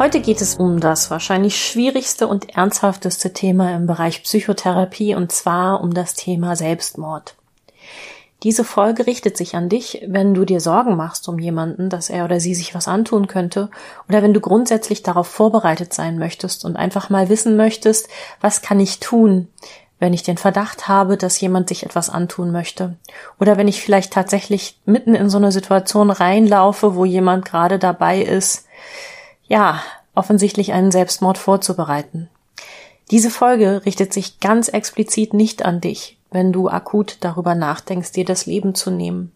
Heute geht es um das wahrscheinlich schwierigste und ernsthafteste Thema im Bereich Psychotherapie und zwar um das Thema Selbstmord. Diese Folge richtet sich an dich, wenn du dir Sorgen machst um jemanden, dass er oder sie sich was antun könnte, oder wenn du grundsätzlich darauf vorbereitet sein möchtest und einfach mal wissen möchtest, was kann ich tun, wenn ich den Verdacht habe, dass jemand sich etwas antun möchte, oder wenn ich vielleicht tatsächlich mitten in so eine Situation reinlaufe, wo jemand gerade dabei ist, ja, offensichtlich einen Selbstmord vorzubereiten. Diese Folge richtet sich ganz explizit nicht an dich, wenn du akut darüber nachdenkst, dir das Leben zu nehmen.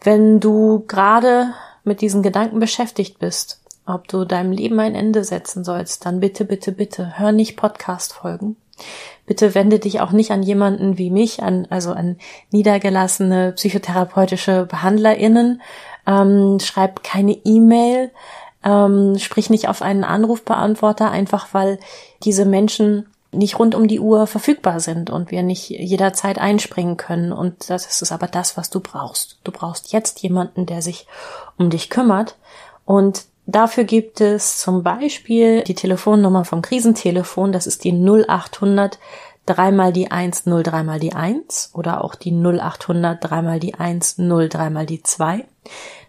Wenn du gerade mit diesen Gedanken beschäftigt bist, ob du deinem Leben ein Ende setzen sollst, dann bitte, bitte, bitte, hör nicht Podcast-Folgen. Bitte wende dich auch nicht an jemanden wie mich, an, also an niedergelassene psychotherapeutische BehandlerInnen. Ähm, schreib keine E-Mail, ähm, sprich nicht auf einen Anrufbeantworter, einfach weil diese Menschen nicht rund um die Uhr verfügbar sind und wir nicht jederzeit einspringen können. Und das ist aber das, was du brauchst. Du brauchst jetzt jemanden, der sich um dich kümmert. Und dafür gibt es zum Beispiel die Telefonnummer vom Krisentelefon. Das ist die 0800 dreimal die 1, 0 dreimal die 1 oder auch die 0800 dreimal die 1, 0 dreimal die 2.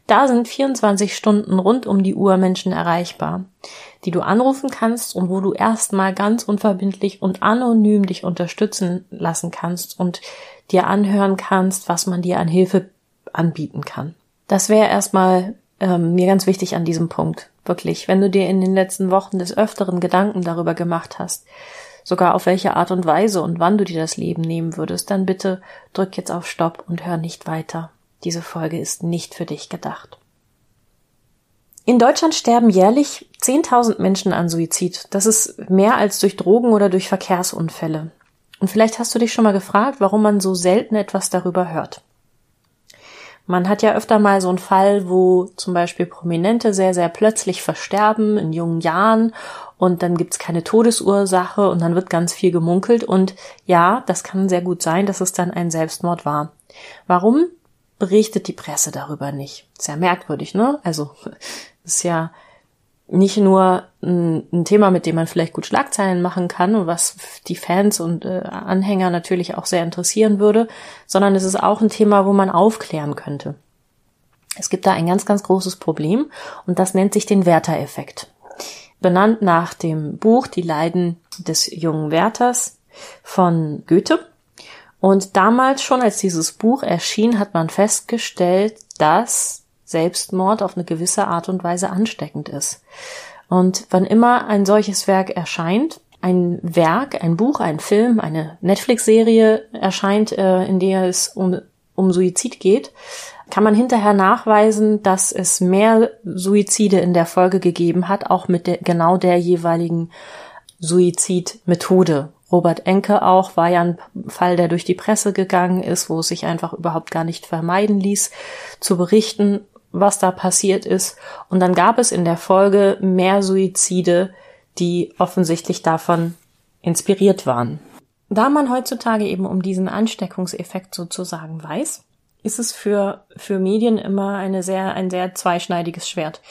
Da sind 24 Stunden rund um die Uhr Menschen erreichbar, die du anrufen kannst und wo du erstmal ganz unverbindlich und anonym dich unterstützen lassen kannst und dir anhören kannst, was man dir an Hilfe anbieten kann. Das wäre erstmal ähm, mir ganz wichtig an diesem Punkt. Wirklich, wenn du dir in den letzten Wochen des Öfteren Gedanken darüber gemacht hast, sogar auf welche Art und Weise und wann du dir das Leben nehmen würdest, dann bitte drück jetzt auf Stopp und hör nicht weiter. Diese Folge ist nicht für dich gedacht. In Deutschland sterben jährlich 10.000 Menschen an Suizid. Das ist mehr als durch Drogen oder durch Verkehrsunfälle. Und vielleicht hast du dich schon mal gefragt, warum man so selten etwas darüber hört. Man hat ja öfter mal so einen Fall, wo zum Beispiel Prominente sehr, sehr plötzlich versterben in jungen Jahren und dann gibt's keine Todesursache und dann wird ganz viel gemunkelt und ja, das kann sehr gut sein, dass es dann ein Selbstmord war. Warum? Berichtet die Presse darüber nicht. Sehr merkwürdig, ne? Also ist ja nicht nur ein, ein, Thema, mit dem man vielleicht gut Schlagzeilen machen kann und was die Fans und äh, Anhänger natürlich auch sehr interessieren würde, sondern es ist auch ein Thema, wo man aufklären könnte. Es gibt da ein ganz, ganz großes Problem und das nennt sich den Werther-Effekt. Benannt nach dem Buch Die Leiden des jungen Werthers von Goethe. Und damals schon, als dieses Buch erschien, hat man festgestellt, dass Selbstmord auf eine gewisse Art und Weise ansteckend ist. Und wann immer ein solches Werk erscheint, ein Werk, ein Buch, ein Film, eine Netflix-Serie erscheint, äh, in der es um, um Suizid geht, kann man hinterher nachweisen, dass es mehr Suizide in der Folge gegeben hat, auch mit der, genau der jeweiligen Suizidmethode. Robert Enke auch war ja ein Fall, der durch die Presse gegangen ist, wo es sich einfach überhaupt gar nicht vermeiden ließ, zu berichten, was da passiert ist. Und dann gab es in der Folge mehr Suizide, die offensichtlich davon inspiriert waren. Da man heutzutage eben um diesen Ansteckungseffekt sozusagen weiß, ist es für, für Medien immer eine sehr, ein sehr zweischneidiges Schwert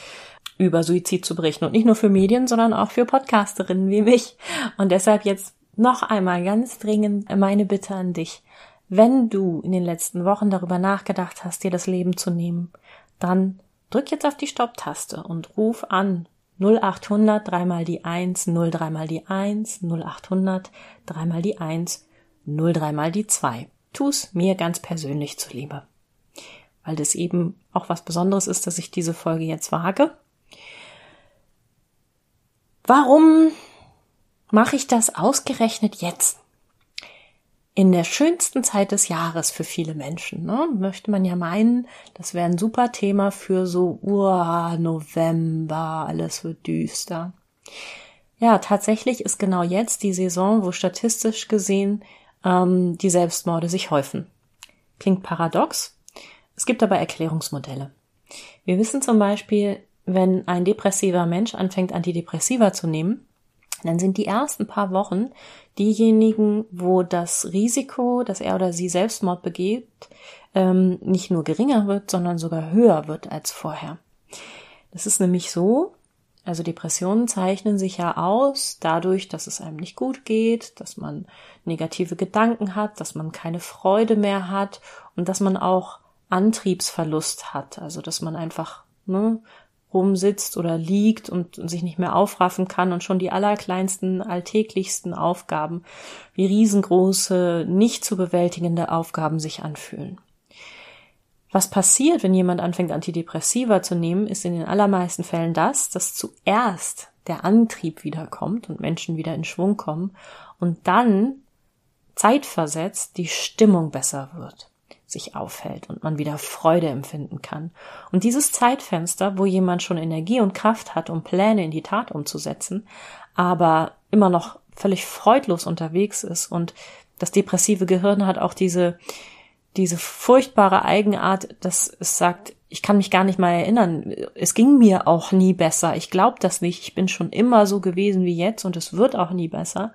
über Suizid zu berichten. Und nicht nur für Medien, sondern auch für Podcasterinnen wie mich. Und deshalb jetzt noch einmal ganz dringend meine Bitte an dich. Wenn du in den letzten Wochen darüber nachgedacht hast, dir das Leben zu nehmen, dann drück jetzt auf die Stopptaste und ruf an 0800 dreimal die 1, 0 dreimal die 1, 0800 dreimal die 1, 0 dreimal die 2. Tu's mir ganz persönlich zuliebe. Weil das eben auch was Besonderes ist, dass ich diese Folge jetzt wage. Warum mache ich das ausgerechnet jetzt? in der schönsten Zeit des Jahres für viele Menschen. Ne? Möchte man ja meinen, das wäre ein super Thema für so uh, November, alles wird düster. Ja, tatsächlich ist genau jetzt die Saison, wo statistisch gesehen ähm, die Selbstmorde sich häufen. Klingt paradox. Es gibt aber Erklärungsmodelle. Wir wissen zum Beispiel, wenn ein depressiver Mensch anfängt, Antidepressiva zu nehmen, dann sind die ersten paar Wochen diejenigen, wo das Risiko, dass er oder sie Selbstmord begeht, ähm, nicht nur geringer wird, sondern sogar höher wird als vorher. Das ist nämlich so, also Depressionen zeichnen sich ja aus dadurch, dass es einem nicht gut geht, dass man negative Gedanken hat, dass man keine Freude mehr hat und dass man auch Antriebsverlust hat, also dass man einfach ne, rumsitzt oder liegt und sich nicht mehr aufraffen kann und schon die allerkleinsten, alltäglichsten Aufgaben wie riesengroße, nicht zu bewältigende Aufgaben sich anfühlen. Was passiert, wenn jemand anfängt, Antidepressiva zu nehmen, ist in den allermeisten Fällen das, dass zuerst der Antrieb wiederkommt und Menschen wieder in Schwung kommen und dann zeitversetzt die Stimmung besser wird, sich aufhält und man wieder Freude empfinden kann. Und dieses Zeitfenster, wo jemand schon Energie und Kraft hat, um Pläne in die Tat umzusetzen, aber immer noch völlig freudlos unterwegs ist und das depressive Gehirn hat auch diese diese furchtbare Eigenart, dass es sagt, ich kann mich gar nicht mal erinnern. Es ging mir auch nie besser. Ich glaube das nicht. Ich bin schon immer so gewesen wie jetzt und es wird auch nie besser.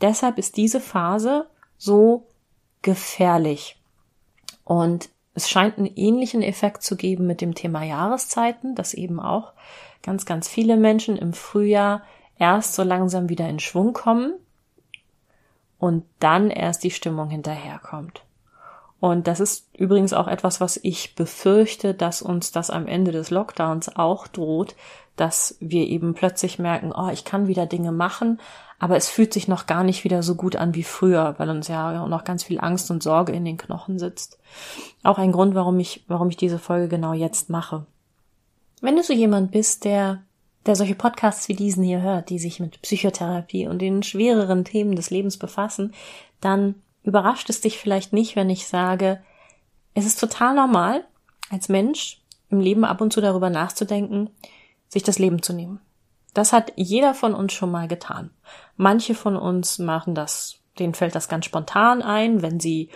Deshalb ist diese Phase so gefährlich. Und es scheint einen ähnlichen Effekt zu geben mit dem Thema Jahreszeiten, dass eben auch ganz, ganz viele Menschen im Frühjahr erst so langsam wieder in Schwung kommen und dann erst die Stimmung hinterherkommt. Und das ist übrigens auch etwas, was ich befürchte, dass uns das am Ende des Lockdowns auch droht, dass wir eben plötzlich merken, oh, ich kann wieder Dinge machen, aber es fühlt sich noch gar nicht wieder so gut an wie früher, weil uns ja noch ganz viel Angst und Sorge in den Knochen sitzt. Auch ein Grund, warum ich, warum ich diese Folge genau jetzt mache. Wenn du so jemand bist, der der solche Podcasts wie diesen hier hört, die sich mit Psychotherapie und den schwereren Themen des Lebens befassen, dann überrascht es dich vielleicht nicht, wenn ich sage, es ist total normal, als Mensch im Leben ab und zu darüber nachzudenken, sich das Leben zu nehmen. Das hat jeder von uns schon mal getan. Manche von uns machen das, denen fällt das ganz spontan ein, wenn sie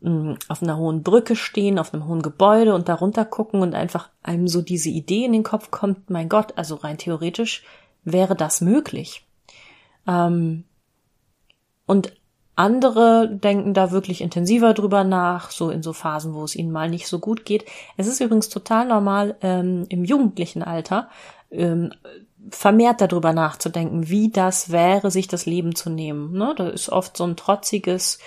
mh, hm, auf einer hohen Brücke stehen, auf einem hohen Gebäude und darunter gucken und einfach einem so diese Idee in den Kopf kommt, mein Gott, also rein theoretisch wäre das möglich. Ähm, und andere denken da wirklich intensiver drüber nach, so in so Phasen, wo es ihnen mal nicht so gut geht. Es ist übrigens total normal, ähm, im jugendlichen Alter ähm, vermehrt darüber nachzudenken, wie das wäre, sich das Leben zu nehmen. Ne? Da ist oft so ein trotziges,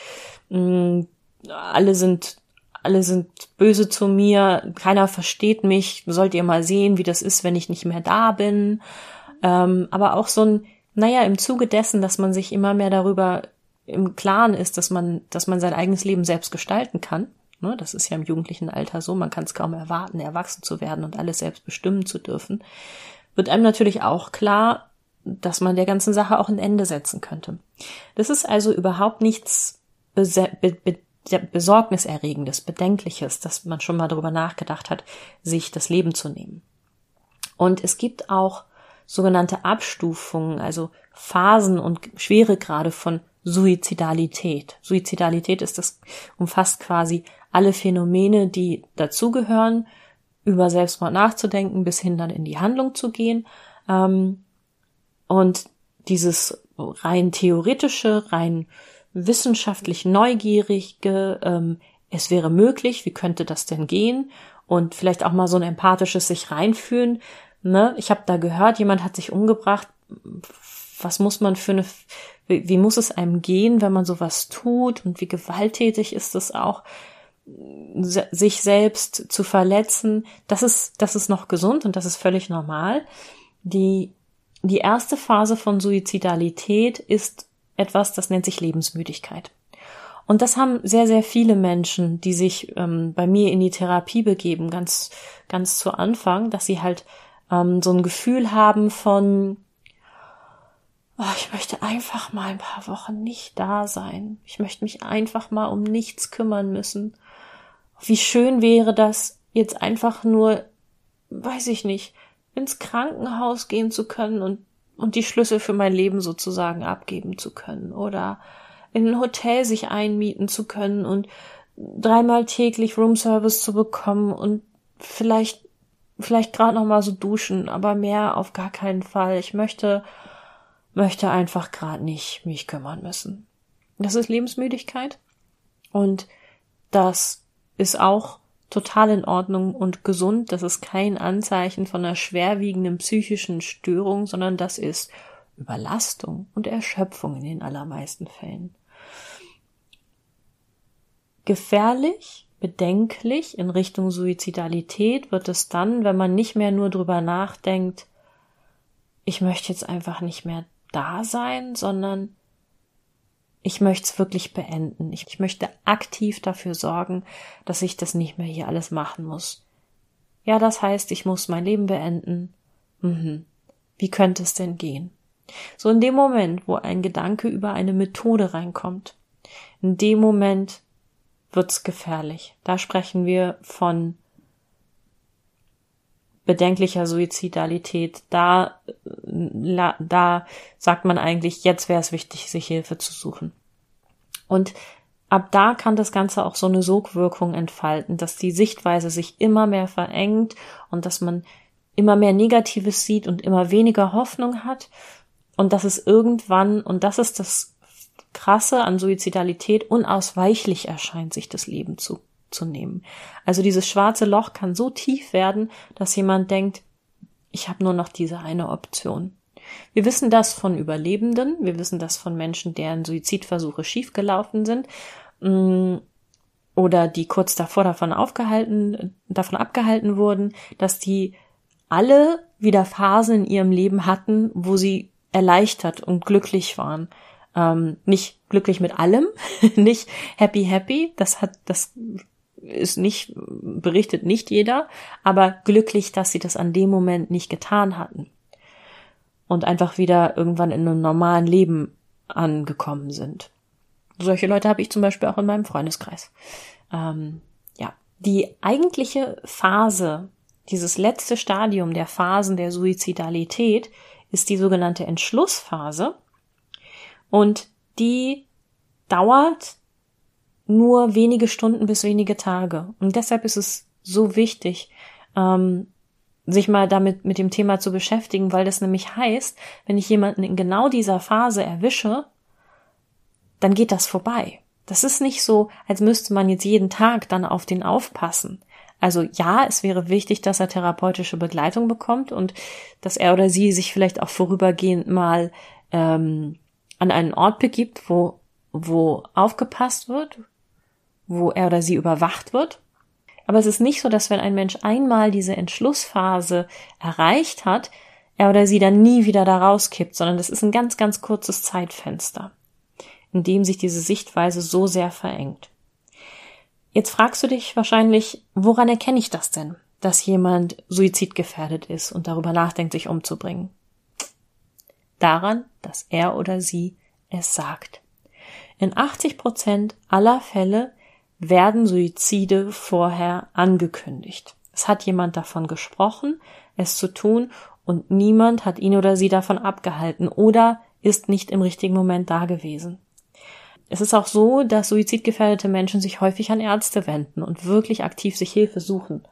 mh, mm, alle sind alle sind böse zu mir, keiner versteht mich, sollt ihr mal sehen, wie das ist, wenn ich nicht mehr da bin. Ähm, aber auch so ein, naja, im Zuge dessen, dass man sich immer mehr darüber im Klaren ist, dass man, dass man sein eigenes Leben selbst gestalten kann. Ne, das ist ja im jugendlichen Alter so, man kann es kaum erwarten, erwachsen zu werden und alles selbst bestimmen zu dürfen. Wird einem natürlich auch klar, dass man der ganzen Sache auch ein Ende setzen könnte. Das ist also überhaupt nichts Besorgniserregendes, Bedenkliches, dass man schon mal darüber nachgedacht hat, sich das Leben zu nehmen. Und es gibt auch sogenannte Abstufungen, also Phasen und Schweregrade von Suizidalität. Suizidalität ist das, umfasst quasi alle Phänomene, die dazugehören, über Selbstmord nachzudenken, bis hin dann in die Handlung zu gehen. Ähm, und dieses rein theoretische, rein wissenschaftlich neugierige, ähm, es wäre möglich, wie könnte das denn gehen? Und vielleicht auch mal so ein empathisches sich reinfühlen. Ne? Ich habe da gehört, jemand hat sich umgebracht. Was muss man für eine wie, wie muss es einem gehen, wenn man sowas tut und wie gewalttätig ist es auch, sich selbst zu verletzen. Das ist, das ist noch gesund und das ist völlig normal. Die, die erste Phase von Suizidalität ist etwas, das nennt sich Lebensmüdigkeit. Und das haben sehr, sehr viele Menschen, die sich ähm, bei mir in die Therapie begeben, ganz, ganz zu Anfang, dass sie halt ähm, so ein Gefühl haben von, oh, ich möchte einfach mal ein paar Wochen nicht da sein. Ich möchte mich einfach mal um nichts kümmern müssen. Wie schön wäre das, jetzt einfach nur, weiß ich nicht, ins Krankenhaus gehen zu können und, und die Schlüssel für mein Leben sozusagen abgeben zu können oder in ein Hotel sich einmieten zu können und dreimal täglich Roomservice zu bekommen und vielleicht vielleicht gerade noch mal so duschen, aber mehr auf gar keinen Fall. Ich möchte möchte einfach gerade nicht mich kümmern müssen. Das ist Lebensmüdigkeit und das ist auch total in Ordnung und gesund. Das ist kein Anzeichen von einer schwerwiegenden psychischen Störung, sondern das ist Überlastung und Erschöpfung in den allermeisten Fällen. Gefährlich bedenklich in Richtung Suizidalität wird es dann, wenn man nicht mehr nur drüber nachdenkt, ich möchte jetzt einfach nicht mehr da sein, sondern ich möchte es wirklich beenden. Ich, ich, möchte aktiv dafür sorgen, dass ich das nicht mehr hier alles machen muss. Ja, das heißt, ich muss mein Leben beenden. Mhm. Wie könnte es denn gehen? So in dem Moment, wo ein Gedanke über eine Methode reinkommt, in dem Moment wird's gefährlich. Da sprechen wir von bedenklicher Suizidalität. Da, da sagt man eigentlich, jetzt wäre es wichtig, sich Hilfe zu suchen. Und ab da kann das Ganze auch so eine Sogwirkung entfalten, dass die Sichtweise sich immer mehr verengt und dass man immer mehr Negatives sieht und immer weniger Hoffnung hat und dass es irgendwann, und das ist das Krasse an Suizidalität unausweichlich erscheint, sich das Leben zu, zu nehmen. Also dieses schwarze Loch kann so tief werden, dass jemand denkt, ich habe nur noch diese eine Option. Wir wissen das von Überlebenden, wir wissen das von Menschen, deren Suizidversuche schiefgelaufen sind mm, oder die kurz davor davon aufgehalten, davon abgehalten wurden, dass die alle wieder Phasen in ihrem Leben hatten, wo sie erleichtert und glücklich waren ähm, nicht glücklich mit allem, nicht happy happy, das hat, das ist nicht, berichtet nicht jeder, aber glücklich, dass sie das an dem Moment nicht getan hatten. Und einfach wieder irgendwann in einem normalen Leben angekommen sind. Solche Leute habe ich zum Beispiel auch in meinem Freundeskreis. Ähm, ja, die eigentliche Phase, dieses letzte Stadium der Phasen der Suizidalität ist die sogenannte Entschlussphase. Und die dauert nur wenige Stunden bis wenige Tage. Und deshalb ist es so wichtig, ähm, sich mal damit mit dem Thema zu beschäftigen, weil das nämlich heißt, wenn ich jemanden in genau dieser Phase erwische, dann geht das vorbei. Das ist nicht so, als müsste man jetzt jeden Tag dann auf den aufpassen. Also ja, es wäre wichtig, dass er therapeutische Begleitung bekommt und dass er oder sie sich vielleicht auch vorübergehend mal ähm, an einen Ort begibt, wo, wo aufgepasst wird, wo er oder sie überwacht wird. Aber es ist nicht so, dass wenn ein Mensch einmal diese Entschlussphase erreicht hat, er oder sie dann nie wieder da rauskippt, sondern das ist ein ganz, ganz kurzes Zeitfenster, in dem sich diese Sichtweise so sehr verengt. Jetzt fragst du dich wahrscheinlich, woran erkenne ich das denn, dass jemand suizidgefährdet ist und darüber nachdenkt, sich umzubringen? daran, dass er oder sie es sagt. In 80 Prozent aller Fälle werden Suizide vorher angekündigt. Es hat jemand davon gesprochen, es zu tun, und niemand hat ihn oder sie davon abgehalten oder ist nicht im richtigen Moment da gewesen. Es ist auch so, dass suizidgefährdete Menschen sich häufig an Ärzte wenden und wirklich aktiv sich Hilfe suchen.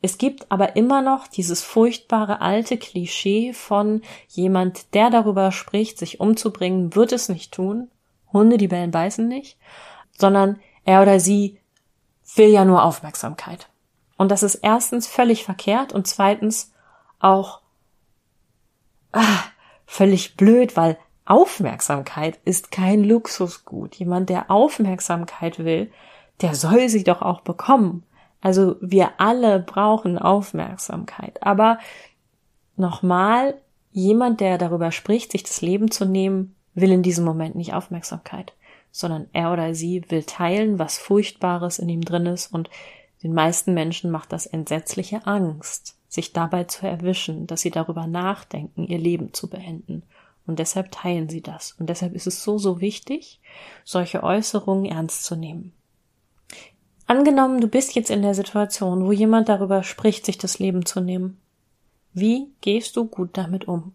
Es gibt aber immer noch dieses furchtbare alte Klischee von jemand, der darüber spricht, sich umzubringen, wird es nicht tun. Hunde, die bellen, beißen nicht, sondern er oder sie will ja nur Aufmerksamkeit. Und das ist erstens völlig verkehrt und zweitens auch ah, völlig blöd, weil Aufmerksamkeit ist kein Luxusgut. Jemand, der Aufmerksamkeit will, der soll sie doch auch bekommen. Also wir alle brauchen Aufmerksamkeit. Aber nochmal, jemand, der darüber spricht, sich das Leben zu nehmen, will in diesem Moment nicht Aufmerksamkeit, sondern er oder sie will teilen, was Furchtbares in ihm drin ist und den meisten Menschen macht das entsetzliche Angst, sich dabei zu erwischen, dass sie darüber nachdenken, ihr Leben zu beenden. Und deshalb teilen sie das. Und deshalb ist es so, so wichtig, solche Äußerungen ernst zu nehmen. Angenommen, du bist jetzt in der Situation, wo jemand darüber spricht, sich das Leben zu nehmen. Wie gehst du gut damit um?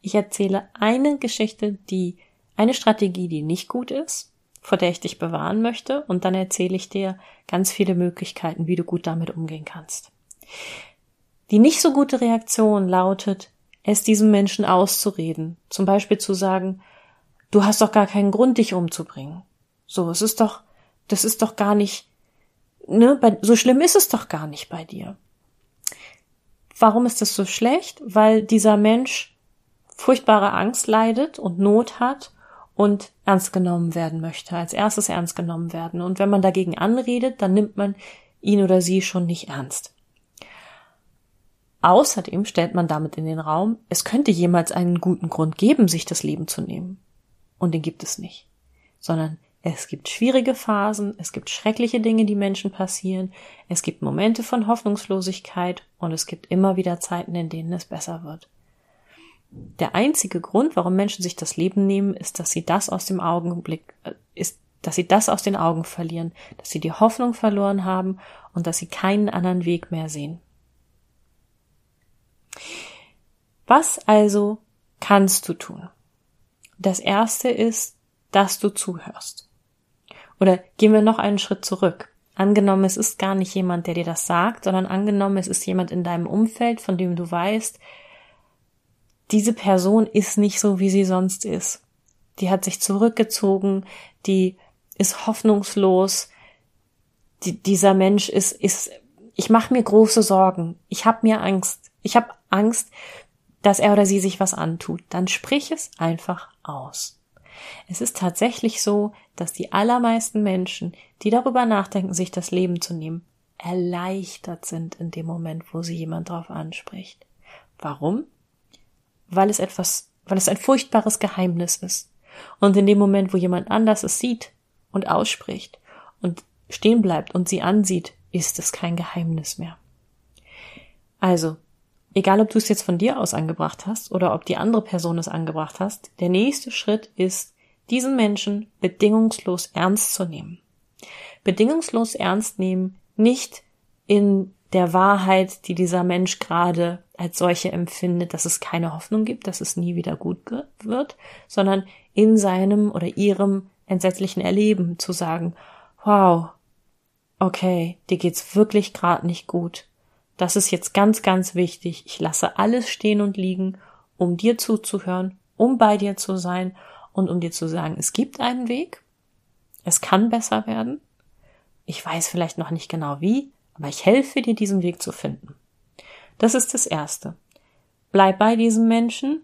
Ich erzähle eine Geschichte, die, eine Strategie, die nicht gut ist, vor der ich dich bewahren möchte, und dann erzähle ich dir ganz viele Möglichkeiten, wie du gut damit umgehen kannst. Die nicht so gute Reaktion lautet, es diesem Menschen auszureden. Zum Beispiel zu sagen, du hast doch gar keinen Grund, dich umzubringen. So, es ist doch, das ist doch gar nicht, ne, bei, so schlimm ist es doch gar nicht bei dir. Warum ist das so schlecht? Weil dieser Mensch furchtbare Angst leidet und Not hat und ernst genommen werden möchte, als erstes ernst genommen werden. Und wenn man dagegen anredet, dann nimmt man ihn oder sie schon nicht ernst. Außerdem stellt man damit in den Raum, es könnte jemals einen guten Grund geben, sich das Leben zu nehmen. Und den gibt es nicht. Sondern es gibt schwierige Phasen, es gibt schreckliche Dinge, die Menschen passieren, es gibt Momente von Hoffnungslosigkeit und es gibt immer wieder Zeiten, in denen es besser wird. Der einzige Grund, warum Menschen sich das Leben nehmen, ist, dass sie das aus dem Augenblick, äh, ist, dass sie das aus den Augen verlieren, dass sie die Hoffnung verloren haben und dass sie keinen anderen Weg mehr sehen. Was also kannst du tun? Das erste ist, dass du zuhörst. Oder gehen wir noch einen Schritt zurück. Angenommen, es ist gar nicht jemand, der dir das sagt, sondern angenommen, es ist jemand in deinem Umfeld, von dem du weißt, diese Person ist nicht so, wie sie sonst ist. Die hat sich zurückgezogen, die ist hoffnungslos, die, dieser Mensch ist, ist, ich mache mir große Sorgen, ich habe mir Angst, ich habe Angst, dass er oder sie sich was antut, dann sprich es einfach aus. Es ist tatsächlich so, dass die allermeisten Menschen, die darüber nachdenken, sich das Leben zu nehmen, erleichtert sind in dem Moment, wo sie jemand drauf anspricht. Warum? Weil es etwas, weil es ein furchtbares Geheimnis ist. Und in dem Moment, wo jemand anders es sieht und ausspricht und stehen bleibt und sie ansieht, ist es kein Geheimnis mehr. Also, egal ob du es jetzt von dir aus angebracht hast oder ob die andere Person es angebracht hast, der nächste Schritt ist, diesen Menschen bedingungslos ernst zu nehmen. Bedingungslos ernst nehmen, nicht in der Wahrheit, die dieser Mensch gerade als solche empfindet, dass es keine Hoffnung gibt, dass es nie wieder gut wird, sondern in seinem oder ihrem entsetzlichen Erleben zu sagen, wow, okay, dir geht's wirklich gerade nicht gut. Das ist jetzt ganz, ganz wichtig. Ich lasse alles stehen und liegen, um dir zuzuhören, um bei dir zu sein und um dir zu sagen, es gibt einen Weg, es kann besser werden. Ich weiß vielleicht noch nicht genau wie, aber ich helfe dir, diesen Weg zu finden. Das ist das Erste. Bleib bei diesem Menschen,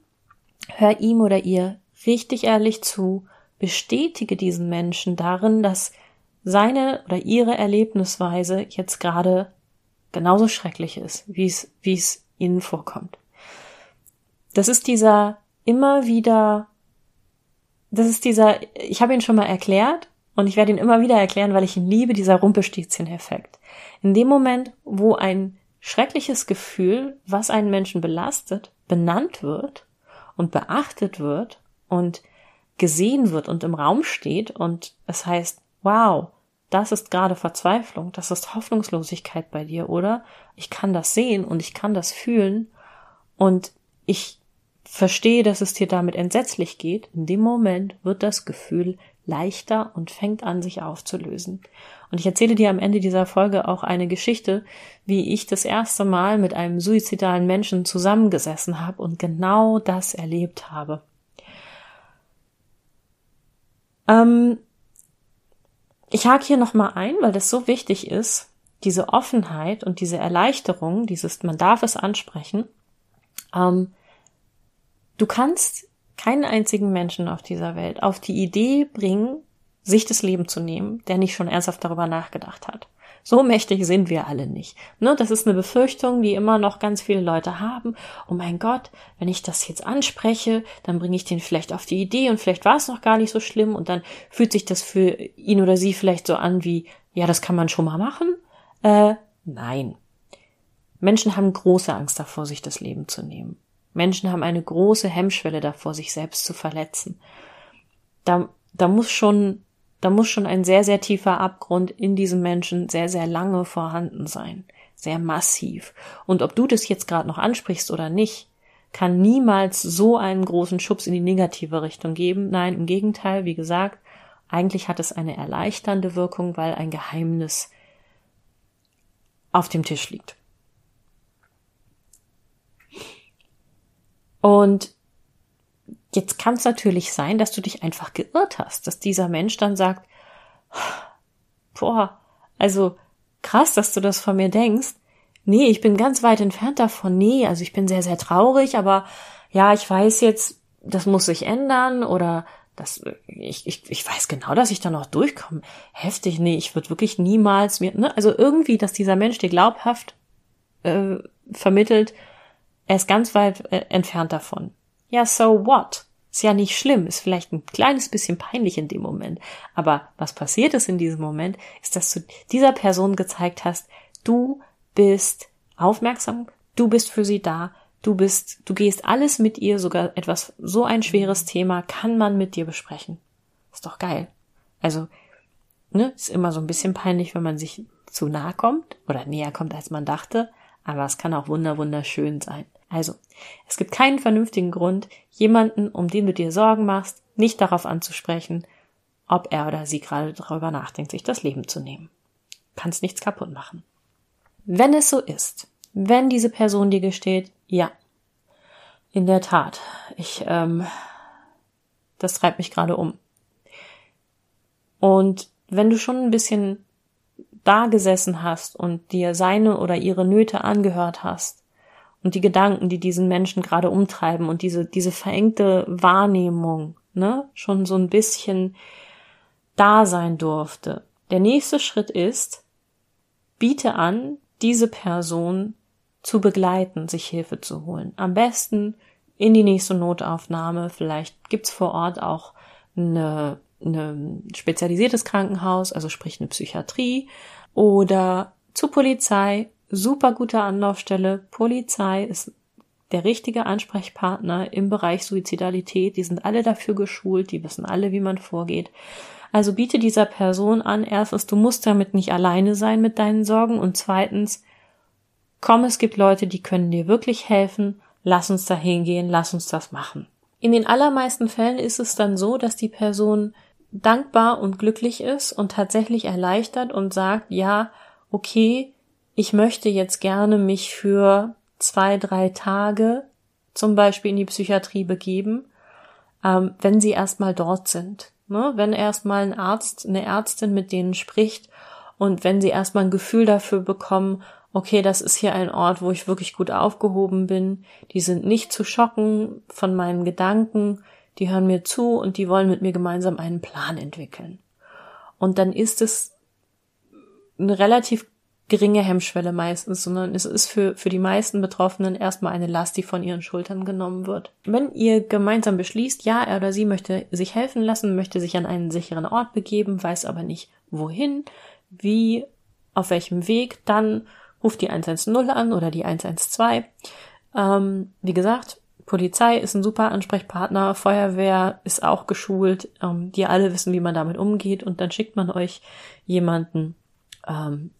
hör ihm oder ihr richtig ehrlich zu, bestätige diesen Menschen darin, dass seine oder ihre Erlebnisweise jetzt gerade genauso schrecklich ist, wie es, wie es ihnen vorkommt. Das ist dieser immer wieder, das ist dieser, ich habe ihn schon mal erklärt und ich werde ihn immer wieder erklären, weil ich ihn liebe, dieser Rumpelstilzchen-Effekt. In dem Moment, wo ein schreckliches Gefühl, was einen Menschen belastet, benannt wird und beachtet wird und gesehen wird und im Raum steht und es heißt, wow, das ist gerade Verzweiflung, das ist Hoffnungslosigkeit bei dir, oder? Ich kann das sehen und ich kann das fühlen und ich verstehe, dass es dir damit entsetzlich geht. In dem Moment wird das Gefühl leichter und fängt an, sich aufzulösen. Und ich erzähle dir am Ende dieser Folge auch eine Geschichte, wie ich das erste Mal mit einem suizidalen Menschen zusammengesessen habe und genau das erlebt habe. Ähm, ich hake hier nochmal ein, weil das so wichtig ist, diese Offenheit und diese Erleichterung, dieses, man darf es ansprechen. Ähm, du kannst keinen einzigen Menschen auf dieser Welt auf die Idee bringen, sich das Leben zu nehmen, der nicht schon ernsthaft darüber nachgedacht hat. So mächtig sind wir alle nicht. Ne, das ist eine Befürchtung, die immer noch ganz viele Leute haben. Oh mein Gott, wenn ich das jetzt anspreche, dann bringe ich den vielleicht auf die Idee und vielleicht war es noch gar nicht so schlimm und dann fühlt sich das für ihn oder sie vielleicht so an wie, ja, das kann man schon mal machen. Äh, nein. Menschen haben große Angst davor, sich das Leben zu nehmen. Menschen haben eine große Hemmschwelle davor, sich selbst zu verletzen. Da, da muss schon, da muss schon ein sehr, sehr tiefer Abgrund in diesem Menschen sehr, sehr lange vorhanden sein. Sehr massiv. Und ob du das jetzt gerade noch ansprichst oder nicht, kann niemals so einen großen Schubs in die negative Richtung geben. Nein, im Gegenteil, wie gesagt, eigentlich hat es eine erleichternde Wirkung, weil ein Geheimnis auf dem Tisch liegt. Und jetzt kann es natürlich sein, dass du dich einfach geirrt hast, dass dieser Mensch dann sagt, boah, also krass, dass du das von mir denkst. Nee, ich bin ganz weit entfernt davon. Nee, also ich bin sehr, sehr traurig, aber ja, ich weiß jetzt, das muss sich ändern oder das, ich, ich, ich weiß genau, dass ich da noch durchkomme. Heftig, nee, ich würde wirklich niemals mir, ne, also irgendwie, dass dieser Mensch dir glaubhaft äh, vermittelt, er ist ganz weit äh, entfernt davon. Ja, so what? Ist ja nicht schlimm, ist vielleicht ein kleines bisschen peinlich in dem Moment. Aber was passiert ist in diesem Moment, ist, dass du dieser Person gezeigt hast, du bist aufmerksam, du bist für sie da, du bist, du gehst alles mit ihr, sogar etwas, so ein schweres Thema kann man mit dir besprechen. Ist doch geil. Also, ne, ist immer so ein bisschen peinlich, wenn man sich zu nahe kommt oder näher kommt, als man dachte, aber es kann auch wunder, wunderschön sein. Also, es gibt keinen vernünftigen Grund, jemanden, um den du dir Sorgen machst, nicht darauf anzusprechen, ob er oder sie gerade darüber nachdenkt, sich das Leben zu nehmen. Kannst nichts kaputt machen. Wenn es so ist, wenn diese Person dir gesteht, ja, in der Tat, ich, ähm, das treibt mich gerade um. Und wenn du schon ein bisschen da gesessen hast und dir seine oder ihre Nöte angehört hast, und die Gedanken, die diesen Menschen gerade umtreiben und diese, diese verengte Wahrnehmung, ne, schon so ein bisschen da sein durfte. Der nächste Schritt ist, biete an, diese Person zu begleiten, sich Hilfe zu holen. Am besten in die nächste Notaufnahme. Vielleicht gibt's vor Ort auch eine, eine spezialisiertes Krankenhaus, also sprich eine Psychiatrie oder zur Polizei super gute Anlaufstelle. Polizei ist der richtige Ansprechpartner im Bereich Suizidalität. Die sind alle dafür geschult, die wissen alle, wie man vorgeht. Also biete dieser Person an, erstens, du musst damit nicht alleine sein mit deinen Sorgen und zweitens, komm, es gibt Leute, die können dir wirklich helfen, lass uns da hingehen, lass uns das machen. In den allermeisten Fällen ist es dann so, dass die Person dankbar und glücklich ist und tatsächlich erleichtert und sagt, ja, okay, ich möchte jetzt gerne mich für zwei, drei Tage zum Beispiel in die Psychiatrie begeben, ähm, wenn sie erstmal dort sind. Ne? Wenn erstmal ein Arzt, eine Ärztin mit denen spricht und wenn sie erstmal ein Gefühl dafür bekommen, okay, das ist hier ein Ort, wo ich wirklich gut aufgehoben bin, die sind nicht zu schocken von meinen Gedanken, die hören mir zu und die wollen mit mir gemeinsam einen Plan entwickeln. Und dann ist es eine relativ geringe Hemmschwelle meistens, sondern es ist für, für die meisten Betroffenen erstmal eine Last, die von ihren Schultern genommen wird. Wenn ihr gemeinsam beschließt, ja, er oder sie möchte sich helfen lassen, möchte sich an einen sicheren Ort begeben, weiß aber nicht wohin, wie, auf welchem Weg, dann ruft die 110 an oder die 112. Ähm, wie gesagt, Polizei ist ein super Ansprechpartner, Feuerwehr ist auch geschult, ähm, die alle wissen, wie man damit umgeht und dann schickt man euch jemanden, ähm,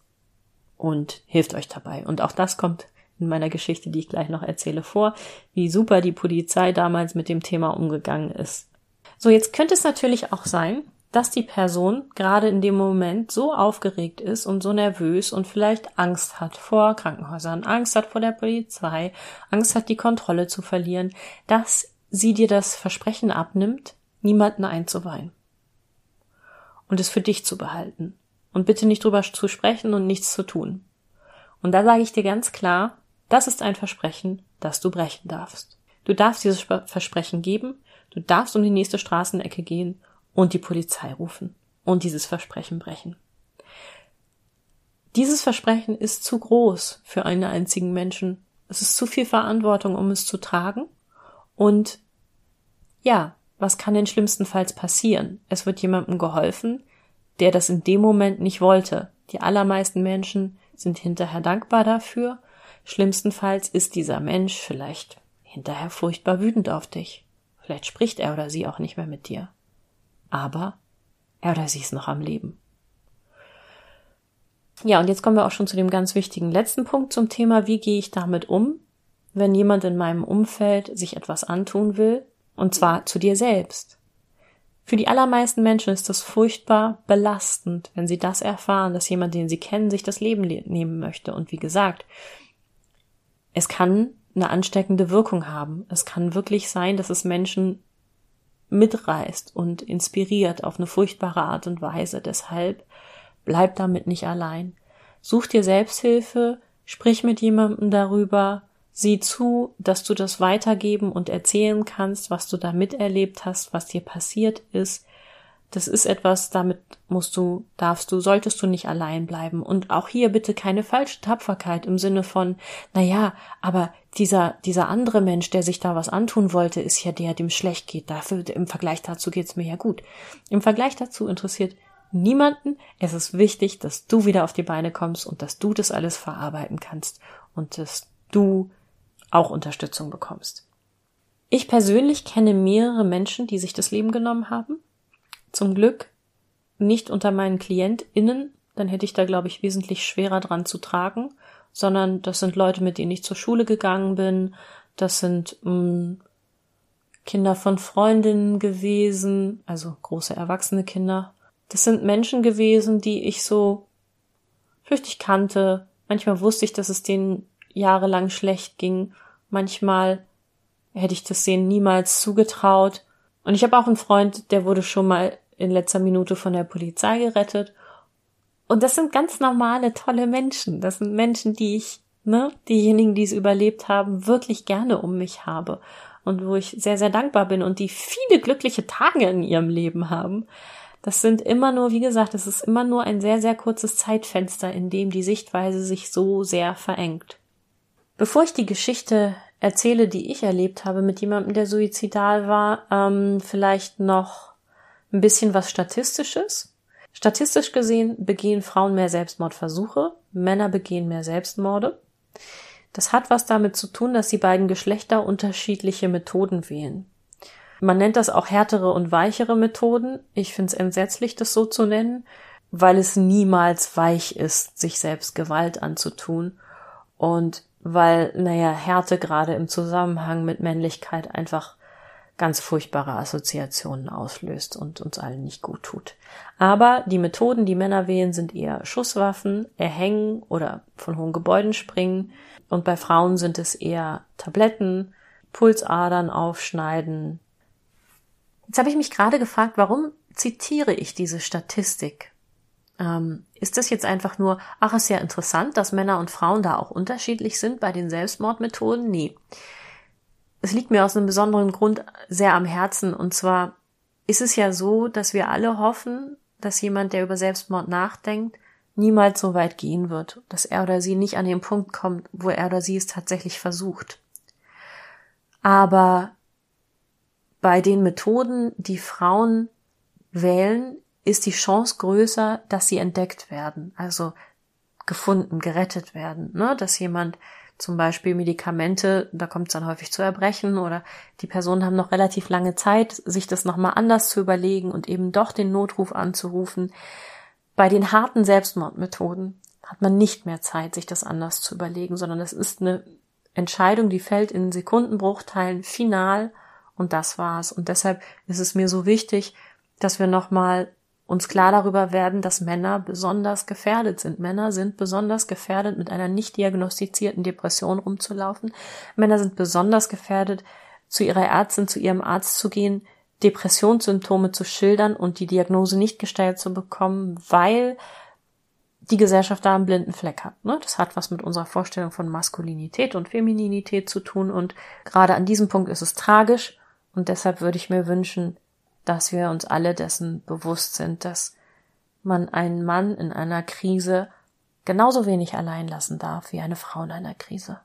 und hilft euch dabei. Und auch das kommt in meiner Geschichte, die ich gleich noch erzähle, vor, wie super die Polizei damals mit dem Thema umgegangen ist. So, jetzt könnte es natürlich auch sein, dass die Person gerade in dem Moment so aufgeregt ist und so nervös und vielleicht Angst hat vor Krankenhäusern, Angst hat vor der Polizei, Angst hat, die Kontrolle zu verlieren, dass sie dir das Versprechen abnimmt, niemanden einzuweihen und es für dich zu behalten und bitte nicht drüber zu sprechen und nichts zu tun. Und da sage ich dir ganz klar, das ist ein Versprechen, das du brechen darfst. Du darfst dieses Versprechen geben, du darfst um die nächste Straßenecke gehen und die Polizei rufen und dieses Versprechen brechen. Dieses Versprechen ist zu groß für einen einzigen Menschen. Es ist zu viel Verantwortung, um es zu tragen. Und ja, was kann denn schlimmstenfalls passieren? Es wird jemandem geholfen, der das in dem Moment nicht wollte. Die allermeisten Menschen sind hinterher dankbar dafür. Schlimmstenfalls ist dieser Mensch vielleicht hinterher furchtbar wütend auf dich. Vielleicht spricht er oder sie auch nicht mehr mit dir. Aber er oder sie ist noch am Leben. Ja, und jetzt kommen wir auch schon zu dem ganz wichtigen letzten Punkt zum Thema, wie gehe ich damit um, wenn jemand in meinem Umfeld sich etwas antun will, und zwar zu dir selbst. Für die allermeisten Menschen ist das furchtbar belastend, wenn sie das erfahren, dass jemand, den sie kennen, sich das Leben nehmen möchte. Und wie gesagt, es kann eine ansteckende Wirkung haben. Es kann wirklich sein, dass es Menschen mitreißt und inspiriert auf eine furchtbare Art und Weise. Deshalb bleib damit nicht allein. Such dir Selbsthilfe, sprich mit jemandem darüber, sieh zu, dass du das weitergeben und erzählen kannst, was du da miterlebt hast, was dir passiert ist. Das ist etwas, damit musst du, darfst du, solltest du nicht allein bleiben. Und auch hier bitte keine falsche Tapferkeit im Sinne von, na ja, aber dieser, dieser andere Mensch, der sich da was antun wollte, ist ja der, dem schlecht geht. Dafür, im Vergleich dazu geht's mir ja gut. Im Vergleich dazu interessiert niemanden. Es ist wichtig, dass du wieder auf die Beine kommst und dass du das alles verarbeiten kannst und dass du auch Unterstützung bekommst. Ich persönlich kenne mehrere Menschen, die sich das Leben genommen haben. Zum Glück nicht unter meinen KlientInnen, dann hätte ich da, glaube ich, wesentlich schwerer dran zu tragen, sondern das sind Leute, mit denen ich zur Schule gegangen bin, das sind mh, mm, Kinder von Freundinnen gewesen, also große erwachsene Kinder. Das sind Menschen gewesen, die ich so flüchtig kannte. Manchmal wusste ich, dass es denen jahrelang schlecht ging. Manchmal hätte ich das denen niemals zugetraut. Und ich habe auch einen Freund, der wurde schon mal in letzter Minute von der Polizei gerettet. Und das sind ganz normale, tolle Menschen. Das sind Menschen, die ich, ne, diejenigen, die es überlebt haben, wirklich gerne um mich habe. Und wo ich sehr, sehr dankbar bin und die viele glückliche Tage in ihrem Leben haben. Das sind immer nur, wie gesagt, es ist immer nur ein sehr, sehr kurzes Zeitfenster, in dem die Sichtweise sich so sehr verengt. Bevor ich die Geschichte erzähle, die ich erlebt habe mit jemandem, der suizidal war, ähm, vielleicht noch ein bisschen was Statistisches. Statistisch gesehen begehen Frauen mehr Selbstmordversuche, Männer begehen mehr Selbstmorde. Das hat was damit zu tun, dass die beiden Geschlechter unterschiedliche Methoden wählen. Man nennt das auch härtere und weichere Methoden. Ich finde es entsetzlich, das so zu nennen, weil es niemals weich ist, sich selbst Gewalt anzutun. Und weil, naja, Härte gerade im Zusammenhang mit Männlichkeit einfach ganz furchtbare Assoziationen auslöst und uns allen nicht gut tut. Aber die Methoden, die Männer wählen, sind eher Schusswaffen, erhängen oder von hohen Gebäuden springen. Und bei Frauen sind es eher Tabletten, Pulsadern aufschneiden. Jetzt habe ich mich gerade gefragt, warum zitiere ich diese Statistik? Ähm, ist das jetzt einfach nur, ach, ist ja interessant, dass Männer und Frauen da auch unterschiedlich sind bei den Selbstmordmethoden? Nee. Es liegt mir aus einem besonderen Grund sehr am Herzen. Und zwar ist es ja so, dass wir alle hoffen, dass jemand, der über Selbstmord nachdenkt, niemals so weit gehen wird, dass er oder sie nicht an den Punkt kommt, wo er oder sie es tatsächlich versucht. Aber bei den Methoden, die Frauen wählen, ist die Chance größer, dass sie entdeckt werden, also gefunden, gerettet werden, ne? dass jemand zum Beispiel Medikamente, da kommt es dann häufig zu Erbrechen oder die Personen haben noch relativ lange Zeit, sich das nochmal anders zu überlegen und eben doch den Notruf anzurufen. Bei den harten Selbstmordmethoden hat man nicht mehr Zeit, sich das anders zu überlegen, sondern es ist eine Entscheidung, die fällt in Sekundenbruchteilen final und das war's. Und deshalb ist es mir so wichtig, dass wir nochmal uns klar darüber werden, dass Männer besonders gefährdet sind. Männer sind besonders gefährdet, mit einer nicht diagnostizierten Depression rumzulaufen. Männer sind besonders gefährdet, zu ihrer Ärztin, zu ihrem Arzt zu gehen, Depressionssymptome zu schildern und die Diagnose nicht gestellt zu bekommen, weil die Gesellschaft da einen blinden Fleck hat. Ne? Das hat was mit unserer Vorstellung von Maskulinität und Femininität zu tun und gerade an diesem Punkt ist es tragisch und deshalb würde ich mir wünschen, dass wir uns alle dessen bewusst sind, dass man einen Mann in einer Krise genauso wenig allein lassen darf wie eine Frau in einer Krise.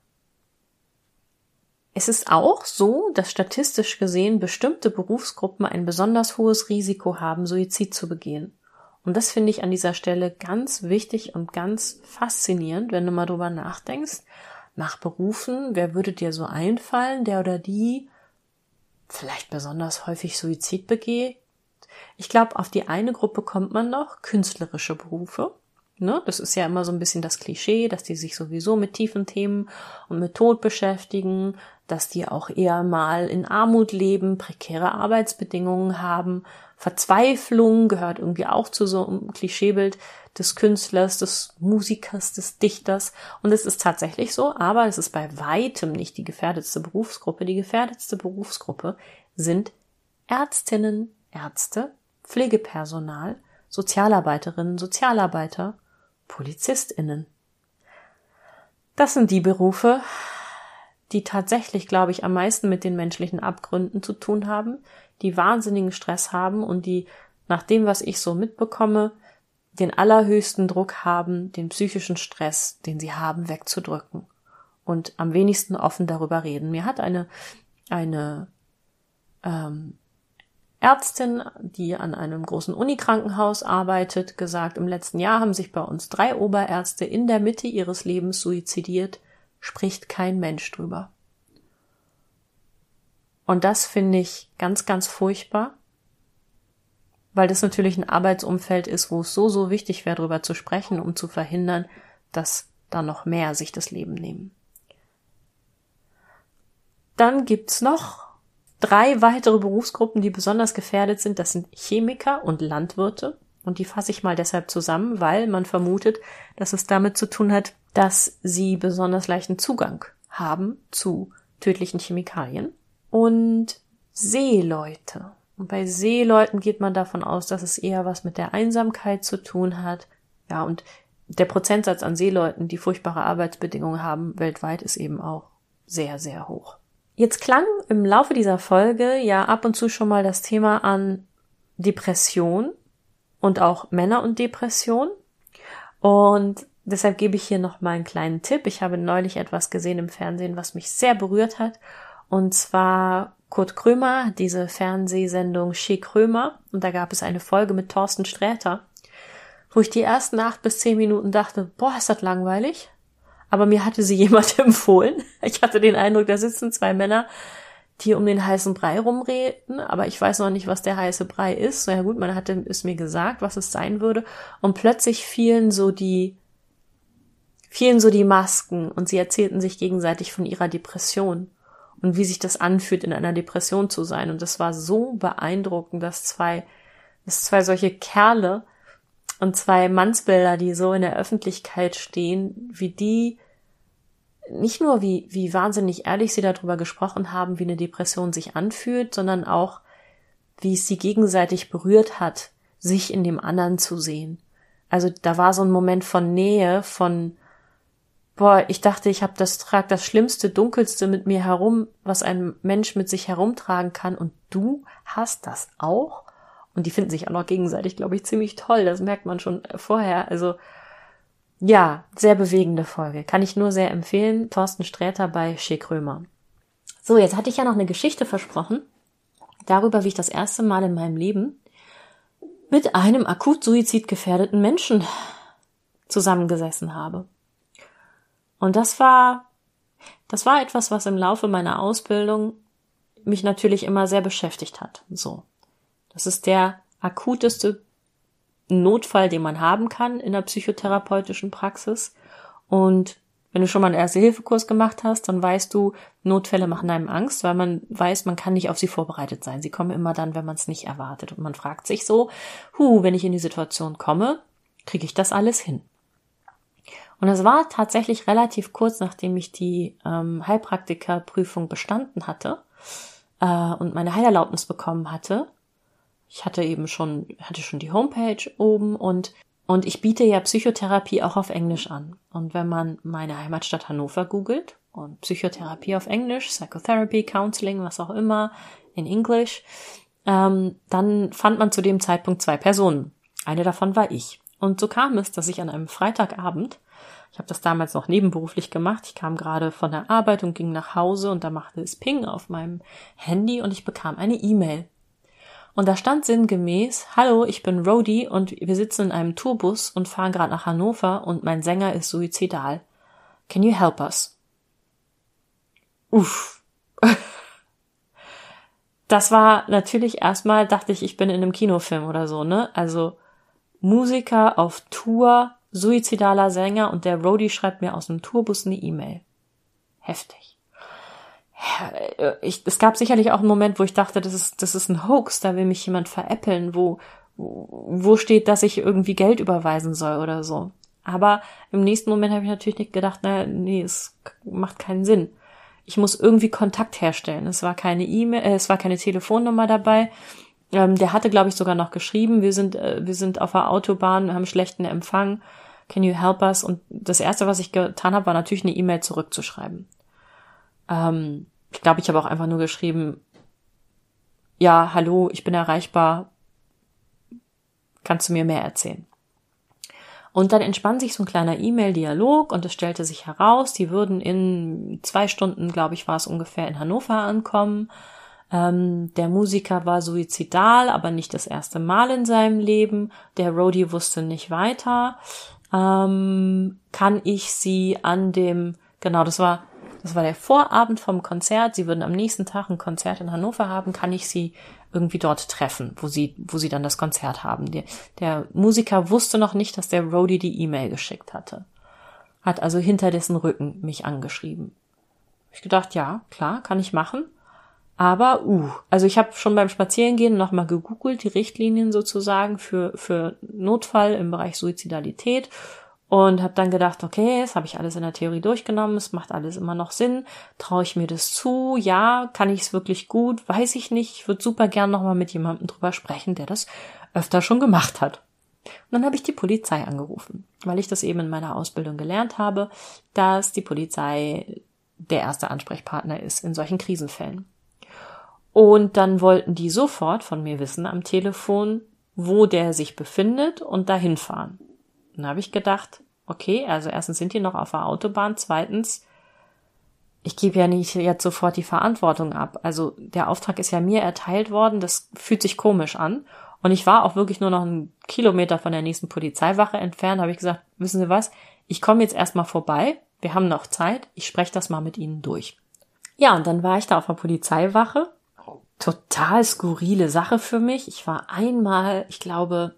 Es ist auch so, dass statistisch gesehen bestimmte Berufsgruppen ein besonders hohes Risiko haben, Suizid zu begehen. Und das finde ich an dieser Stelle ganz wichtig und ganz faszinierend, wenn du mal drüber nachdenkst. nach Berufen, wer würde dir so einfallen, der oder die vielleicht besonders häufig Suizid begeht? Ich glaube, auf die eine Gruppe kommt man noch, künstlerische Berufe. Ne? Das ist ja immer so ein bisschen das Klischee, dass die sich sowieso mit tiefen Themen und mit Tod beschäftigen, dass die auch eher mal in Armut leben, prekäre Arbeitsbedingungen haben. Verzweiflung gehört irgendwie auch zu so einem Klischeebild des Künstlers, des Musikers, des Dichters. Und es ist tatsächlich so, aber es ist bei weitem nicht die gefährdetste Berufsgruppe. Die gefährdetste Berufsgruppe sind Ärztinnen, Ärzte, Pflegepersonal, Sozialarbeiterinnen, Sozialarbeiter, PolizistInnen. Das sind die Berufe, die tatsächlich, glaube ich, am meisten mit den menschlichen Abgründen zu tun haben, die wahnsinnigen Stress haben und die, nach dem, was ich so mitbekomme, den allerhöchsten Druck haben, den psychischen Stress, den sie haben, wegzudrücken und am wenigsten offen darüber reden. Mir hat eine eine ähm, Ärztin, die an einem großen Unikrankenhaus arbeitet, gesagt, im letzten Jahr haben sich bei uns drei Oberärzte in der Mitte ihres Lebens suizidiert, spricht kein Mensch drüber. Und das finde ich ganz, ganz furchtbar weil das natürlich ein Arbeitsumfeld ist, wo es so, so wichtig wäre, darüber zu sprechen, um zu verhindern, dass da noch mehr sich das Leben nehmen. Dann gibt's noch drei weitere Berufsgruppen, die besonders gefährdet sind. Das sind Chemiker und Landwirte. Und die fasse ich mal deshalb zusammen, weil man vermutet, dass es damit zu tun hat, dass sie besonders leichten Zugang haben zu tödlichen Chemikalien. Und Seeleute. Und bei Seeleuten geht man davon aus, dass es eher was mit der Einsamkeit zu tun hat. Ja, und der Prozentsatz an Seeleuten, die furchtbare Arbeitsbedingungen haben, weltweit ist eben auch sehr, sehr hoch. Jetzt klang im Laufe dieser Folge ja ab und zu schon mal das Thema an Depression und auch Männer und Depression. Und deshalb gebe ich hier noch mal einen kleinen Tipp. Ich habe neulich etwas gesehen im Fernsehen, was mich sehr berührt hat. Und zwar Kurt Krömer, diese Fernsehsendung Chez Krömer, und da gab es eine Folge mit Thorsten Sträter, wo ich die ersten acht bis zehn Minuten dachte, boah, ist das langweilig. Aber mir hatte sie jemand empfohlen. Ich hatte den Eindruck, da sitzen zwei Männer, die um den heißen Brei rumreden, aber ich weiß noch nicht, was der heiße Brei ist. So ja gut, man hatte es mir gesagt, was es sein würde. Und plötzlich fielen so die, fielen so die Masken und sie erzählten sich gegenseitig von ihrer Depression und wie sich das anfühlt, in einer Depression zu sein. Und das war so beeindruckend, dass zwei, dass zwei solche Kerle und zwei Mannsbilder, die so in der Öffentlichkeit stehen, wie die nicht nur wie, wie wahnsinnig ehrlich sie darüber gesprochen haben, wie eine Depression sich anfühlt, sondern auch, wie es sie gegenseitig berührt hat, sich in dem anderen zu sehen. Also da war so ein Moment von Nähe, von, boah, ich dachte, ich habe das trag das schlimmste, dunkelste mit mir herum, was ein Mensch mit sich herumtragen kann und du hast das auch? Und die finden sich auch noch gegenseitig, glaube ich, ziemlich toll. Das merkt man schon vorher. Also ja, sehr bewegende Folge. Kann ich nur sehr empfehlen. Thorsten Sträter bei Shea Krömer. So, jetzt hatte ich ja noch eine Geschichte versprochen. Darüber, wie ich das erste Mal in meinem Leben mit einem akut suizidgefährdeten Menschen zusammengesessen habe. Und das war, das war etwas, was im Laufe meiner Ausbildung mich natürlich immer sehr beschäftigt hat. So. Das ist der akuteste Notfall, den man haben kann in der psychotherapeutischen Praxis. Und wenn du schon mal einen Erste-Hilfe-Kurs gemacht hast, dann weißt du, Notfälle machen einem Angst, weil man weiß, man kann nicht auf sie vorbereitet sein. Sie kommen immer dann, wenn man es nicht erwartet. Und man fragt sich so, hu, wenn ich in die Situation komme, kriege ich das alles hin? Und es war tatsächlich relativ kurz, nachdem ich die ähm, Heilpraktikerprüfung bestanden hatte äh, und meine Heilerlaubnis bekommen hatte. Ich hatte eben schon, hatte schon die Homepage oben und und ich biete ja Psychotherapie auch auf Englisch an. Und wenn man meine Heimatstadt Hannover googelt und Psychotherapie auf Englisch, Psychotherapy, Counseling, was auch immer, in Englisch, ähm, dann fand man zu dem Zeitpunkt zwei Personen. Eine davon war ich. Und so kam es, dass ich an einem Freitagabend ich habe das damals noch nebenberuflich gemacht. Ich kam gerade von der Arbeit und ging nach Hause und da machte es Ping auf meinem Handy und ich bekam eine E-Mail. Und da stand sinngemäß, Hallo, ich bin Rody und wir sitzen in einem Tourbus und fahren gerade nach Hannover und mein Sänger ist suizidal. Can you help us? uff. Das war natürlich erstmal, dachte ich, ich bin in einem Kinofilm oder so, ne? Also Musiker auf Tour, suizidaler Sänger und der Roadie schreibt mir aus dem Tourbus eine E-Mail. Heftig. Ich, es gab sicherlich auch einen Moment, wo ich dachte, das ist, das ist ein Hoax, da will mich jemand veräppeln, wo, wo steht, dass ich irgendwie Geld überweisen soll oder so. Aber im nächsten Moment habe ich natürlich nicht gedacht, na, nee, es macht keinen Sinn. Ich muss irgendwie Kontakt herstellen. Es war keine E-Mail, äh, es war keine Telefonnummer dabei. Ähm, der hatte, glaube ich, sogar noch geschrieben, wir sind, äh, wir sind auf der Autobahn, haben schlechten Empfang. Can you help us? Und das erste, was ich getan habe, war natürlich eine E-Mail zurückzuschreiben. Ähm, ich glaube, ich habe auch einfach nur geschrieben, ja, hallo, ich bin erreichbar. Kannst du mir mehr erzählen? Und dann entspann sich so ein kleiner E-Mail-Dialog und es stellte sich heraus, die würden in zwei Stunden, glaube ich, war es ungefähr in Hannover ankommen. Ähm, der Musiker war suizidal, aber nicht das erste Mal in seinem Leben. Der Roadie wusste nicht weiter. Ähm, kann ich sie an dem, genau, das war, das war der Vorabend vom Konzert. Sie würden am nächsten Tag ein Konzert in Hannover haben. Kann ich sie irgendwie dort treffen, wo sie, wo sie dann das Konzert haben. Der, der Musiker wusste noch nicht, dass der Roadie die E-Mail geschickt hatte. Hat also hinter dessen Rücken mich angeschrieben. Ich gedacht, ja, klar, kann ich machen. Aber, uh, also ich habe schon beim Spazierengehen nochmal gegoogelt, die Richtlinien sozusagen für, für Notfall im Bereich Suizidalität und habe dann gedacht, okay, das habe ich alles in der Theorie durchgenommen, es macht alles immer noch Sinn, traue ich mir das zu, ja, kann ich es wirklich gut, weiß ich nicht, ich würde super gern nochmal mit jemandem drüber sprechen, der das öfter schon gemacht hat. Und dann habe ich die Polizei angerufen, weil ich das eben in meiner Ausbildung gelernt habe, dass die Polizei der erste Ansprechpartner ist in solchen Krisenfällen. Und dann wollten die sofort von mir wissen am Telefon, wo der sich befindet und dahin fahren. Dann habe ich gedacht, okay, also erstens sind die noch auf der Autobahn, zweitens, ich gebe ja nicht jetzt sofort die Verantwortung ab. Also der Auftrag ist ja mir erteilt worden, das fühlt sich komisch an. Und ich war auch wirklich nur noch einen Kilometer von der nächsten Polizeiwache entfernt, habe ich gesagt, wissen Sie was, ich komme jetzt erstmal vorbei, wir haben noch Zeit, ich spreche das mal mit Ihnen durch. Ja, und dann war ich da auf der Polizeiwache. Total skurrile Sache für mich. Ich war einmal, ich glaube,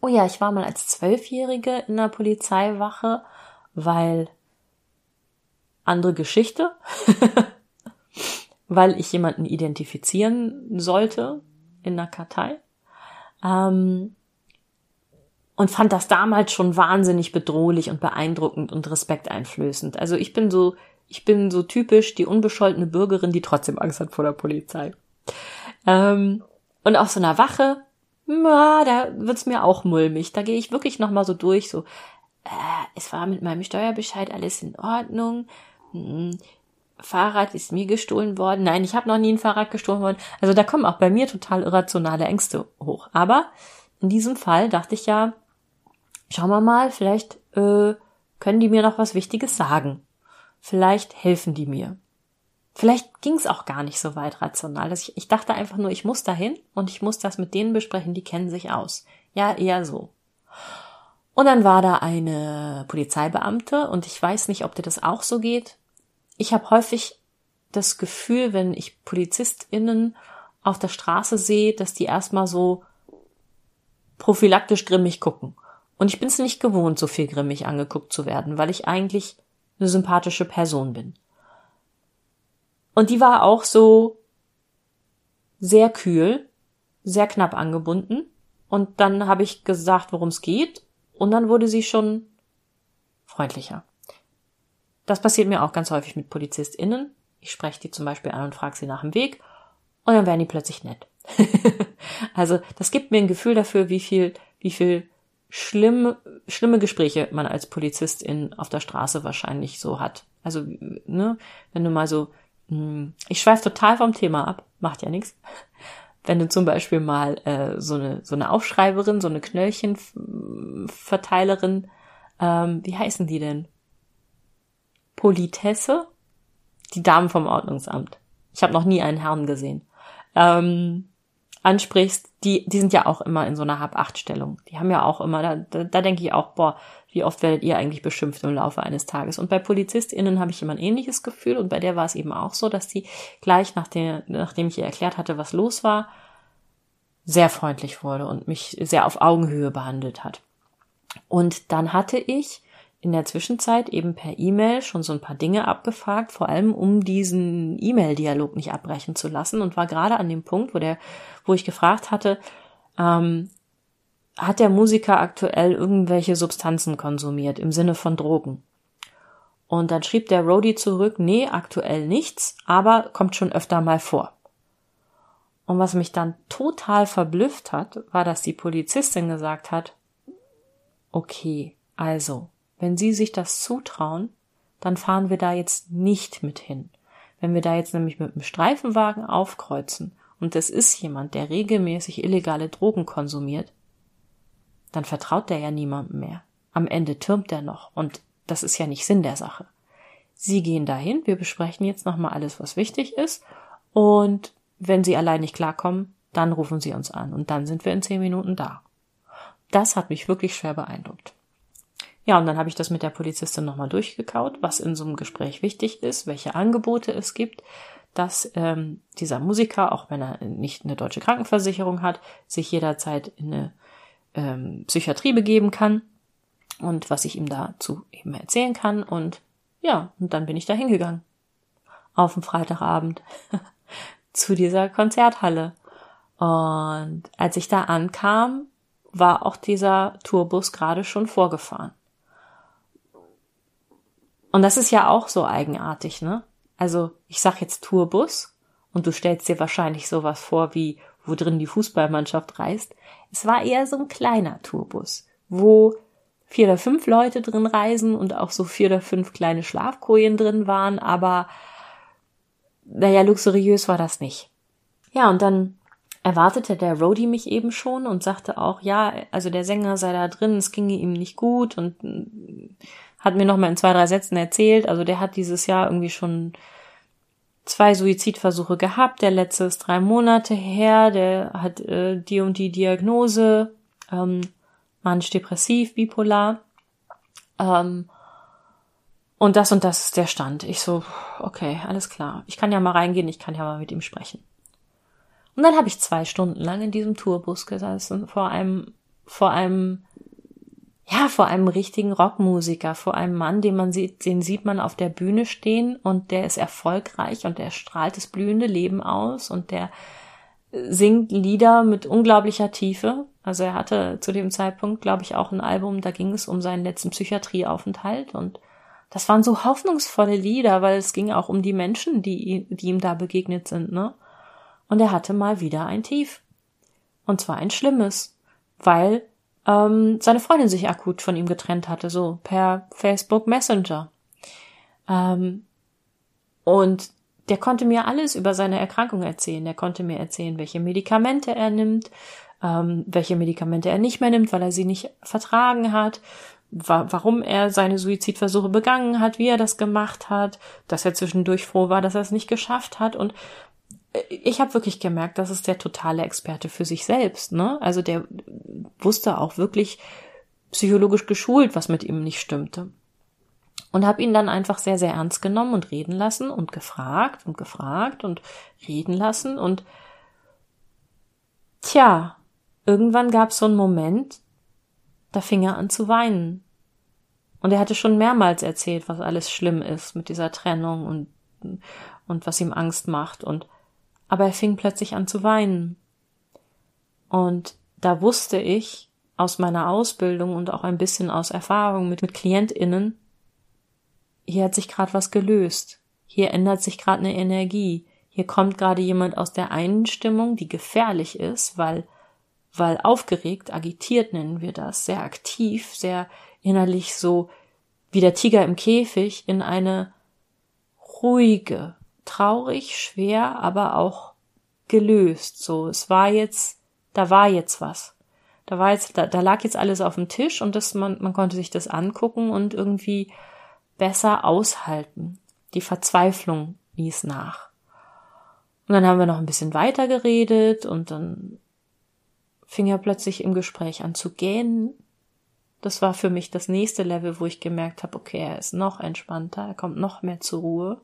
Oh ja, ich war mal als Zwölfjährige in der Polizeiwache, weil andere Geschichte, weil ich jemanden identifizieren sollte in der Kartei. Ähm, und fand das damals schon wahnsinnig bedrohlich und beeindruckend und respekteinflößend. Also ich bin so, ich bin so typisch die unbescholtene Bürgerin, die trotzdem Angst hat vor der Polizei. Ähm, und auf so einer Wache na, da wird's mir auch mulmig. Da gehe ich wirklich noch mal so durch, so, äh, es war mit meinem Steuerbescheid alles in Ordnung. Hm, Fahrrad ist mir gestohlen worden. Nein, ich habe noch nie ein Fahrrad gestohlen worden. Also da kommen auch bei mir total irrationale Ängste hoch. Aber in diesem Fall dachte ich ja, schauen wir mal, vielleicht äh, können die mir noch was Wichtiges sagen. Vielleicht helfen die mir. Vielleicht ging es auch gar nicht so weit rational. Ich, ich dachte einfach nur, ich muss dahin und ich muss das mit denen besprechen, die kennen sich aus. Ja, eher so. Und dann war da eine Polizeibeamte und ich weiß nicht, ob dir das auch so geht. Ich habe häufig das Gefühl, wenn ich PolizistInnen auf der Straße sehe, dass die erstmal so prophylaktisch grimmig gucken. Und ich bin es nicht gewohnt, so viel grimmig angeguckt zu werden, weil ich eigentlich eine sympathische Person bin. Und die war auch so sehr kühl, sehr knapp angebunden. Und dann habe ich gesagt, worum es geht. Und dann wurde sie schon freundlicher. Das passiert mir auch ganz häufig mit PolizistInnen. Ich spreche die zum Beispiel an und frage sie nach dem Weg. Und dann werden die plötzlich nett. also, das gibt mir ein Gefühl dafür, wie viel, wie viel schlimm, schlimme Gespräche man als Polizistin auf der Straße wahrscheinlich so hat. Also, ne, wenn du mal so ich schweife total vom Thema ab, macht ja nichts. Wenn du zum Beispiel mal äh, so eine so eine Aufschreiberin, so eine Knöllchenverteilerin, ähm, wie heißen die denn? Politesse, die Damen vom Ordnungsamt. Ich habe noch nie einen Herrn gesehen. Ähm, ansprichst, die, die sind ja auch immer in so einer Hab-Acht-Stellung. Die haben ja auch immer, da, da, da denke ich auch, boah, wie oft werdet ihr eigentlich beschimpft im Laufe eines Tages? Und bei PolizistInnen habe ich immer ein ähnliches Gefühl und bei der war es eben auch so, dass die gleich nach der, nachdem ich ihr erklärt hatte, was los war, sehr freundlich wurde und mich sehr auf Augenhöhe behandelt hat. Und dann hatte ich in der Zwischenzeit eben per E-Mail schon so ein paar Dinge abgefragt, vor allem um diesen E-Mail-Dialog nicht abbrechen zu lassen und war gerade an dem Punkt, wo der, wo ich gefragt hatte, ähm, hat der Musiker aktuell irgendwelche Substanzen konsumiert im Sinne von Drogen? Und dann schrieb der Rody zurück, nee, aktuell nichts, aber kommt schon öfter mal vor. Und was mich dann total verblüfft hat, war, dass die Polizistin gesagt hat, okay, also, wenn Sie sich das zutrauen, dann fahren wir da jetzt nicht mit hin. Wenn wir da jetzt nämlich mit dem Streifenwagen aufkreuzen und es ist jemand, der regelmäßig illegale Drogen konsumiert, dann vertraut der ja niemandem mehr. Am Ende türmt er noch und das ist ja nicht Sinn der Sache. Sie gehen dahin, wir besprechen jetzt nochmal alles, was wichtig ist und wenn Sie allein nicht klarkommen, dann rufen Sie uns an und dann sind wir in zehn Minuten da. Das hat mich wirklich schwer beeindruckt. Ja, und dann habe ich das mit der Polizistin nochmal durchgekaut, was in so einem Gespräch wichtig ist, welche Angebote es gibt, dass ähm, dieser Musiker, auch wenn er nicht eine deutsche Krankenversicherung hat, sich jederzeit in eine ähm, Psychiatrie begeben kann und was ich ihm dazu eben erzählen kann. Und ja, und dann bin ich da hingegangen. Auf dem Freitagabend zu dieser Konzerthalle. Und als ich da ankam, war auch dieser Tourbus gerade schon vorgefahren. Und das ist ja auch so eigenartig, ne? Also, ich sag jetzt Tourbus und du stellst dir wahrscheinlich sowas vor wie, wo drin die Fußballmannschaft reist. Es war eher so ein kleiner Tourbus, wo vier oder fünf Leute drin reisen und auch so vier oder fünf kleine Schlafkojen drin waren, aber naja, luxuriös war das nicht. Ja, und dann erwartete der Rody mich eben schon und sagte auch, ja, also der Sänger sei da drin, es ginge ihm nicht gut und hat mir noch mal in zwei, drei Sätzen erzählt, also der hat dieses Jahr irgendwie schon zwei Suizidversuche gehabt. Der letzte ist drei Monate her. Der hat äh, die und die Diagnose, ähm, manisch-depressiv, bipolar. Ähm, und das und das ist der Stand. Ich so, okay, alles klar. Ich kann ja mal reingehen, ich kann ja mal mit ihm sprechen. Und dann habe ich zwei Stunden lang in diesem Tourbus gesessen, vor einem, vor einem ja, vor einem richtigen Rockmusiker, vor einem Mann, den man sieht, den sieht man auf der Bühne stehen und der ist erfolgreich und der strahlt das blühende Leben aus und der singt Lieder mit unglaublicher Tiefe. Also er hatte zu dem Zeitpunkt, glaube ich, auch ein Album, da ging es um seinen letzten Psychiatrieaufenthalt und das waren so hoffnungsvolle Lieder, weil es ging auch um die Menschen, die, die ihm da begegnet sind, ne? Und er hatte mal wieder ein Tief. Und zwar ein schlimmes, weil ähm, seine Freundin sich akut von ihm getrennt hatte, so per Facebook Messenger. Ähm, und der konnte mir alles über seine Erkrankung erzählen. Der konnte mir erzählen, welche Medikamente er nimmt, ähm, welche Medikamente er nicht mehr nimmt, weil er sie nicht vertragen hat, wa warum er seine Suizidversuche begangen hat, wie er das gemacht hat, dass er zwischendurch froh war, dass er es nicht geschafft hat und ich habe wirklich gemerkt, das ist der totale Experte für sich selbst. Ne? Also der wusste auch wirklich psychologisch geschult, was mit ihm nicht stimmte. Und habe ihn dann einfach sehr, sehr ernst genommen und reden lassen und gefragt und gefragt und reden lassen. Und tja, irgendwann gab es so einen Moment, da fing er an zu weinen. Und er hatte schon mehrmals erzählt, was alles schlimm ist mit dieser Trennung und, und was ihm Angst macht. Und aber er fing plötzlich an zu weinen. Und da wusste ich aus meiner Ausbildung und auch ein bisschen aus Erfahrung mit, mit KlientInnen, hier hat sich gerade was gelöst. Hier ändert sich gerade eine Energie. Hier kommt gerade jemand aus der einen Stimmung, die gefährlich ist, weil, weil aufgeregt, agitiert nennen wir das, sehr aktiv, sehr innerlich so wie der Tiger im Käfig in eine ruhige, traurig, schwer, aber auch gelöst. So, es war jetzt, da war jetzt was. Da war jetzt, da, da lag jetzt alles auf dem Tisch und das, man, man konnte sich das angucken und irgendwie besser aushalten. Die Verzweiflung ließ nach. Und dann haben wir noch ein bisschen weiter geredet und dann fing er plötzlich im Gespräch an zu gähnen. Das war für mich das nächste Level, wo ich gemerkt habe, okay, er ist noch entspannter, er kommt noch mehr zur Ruhe.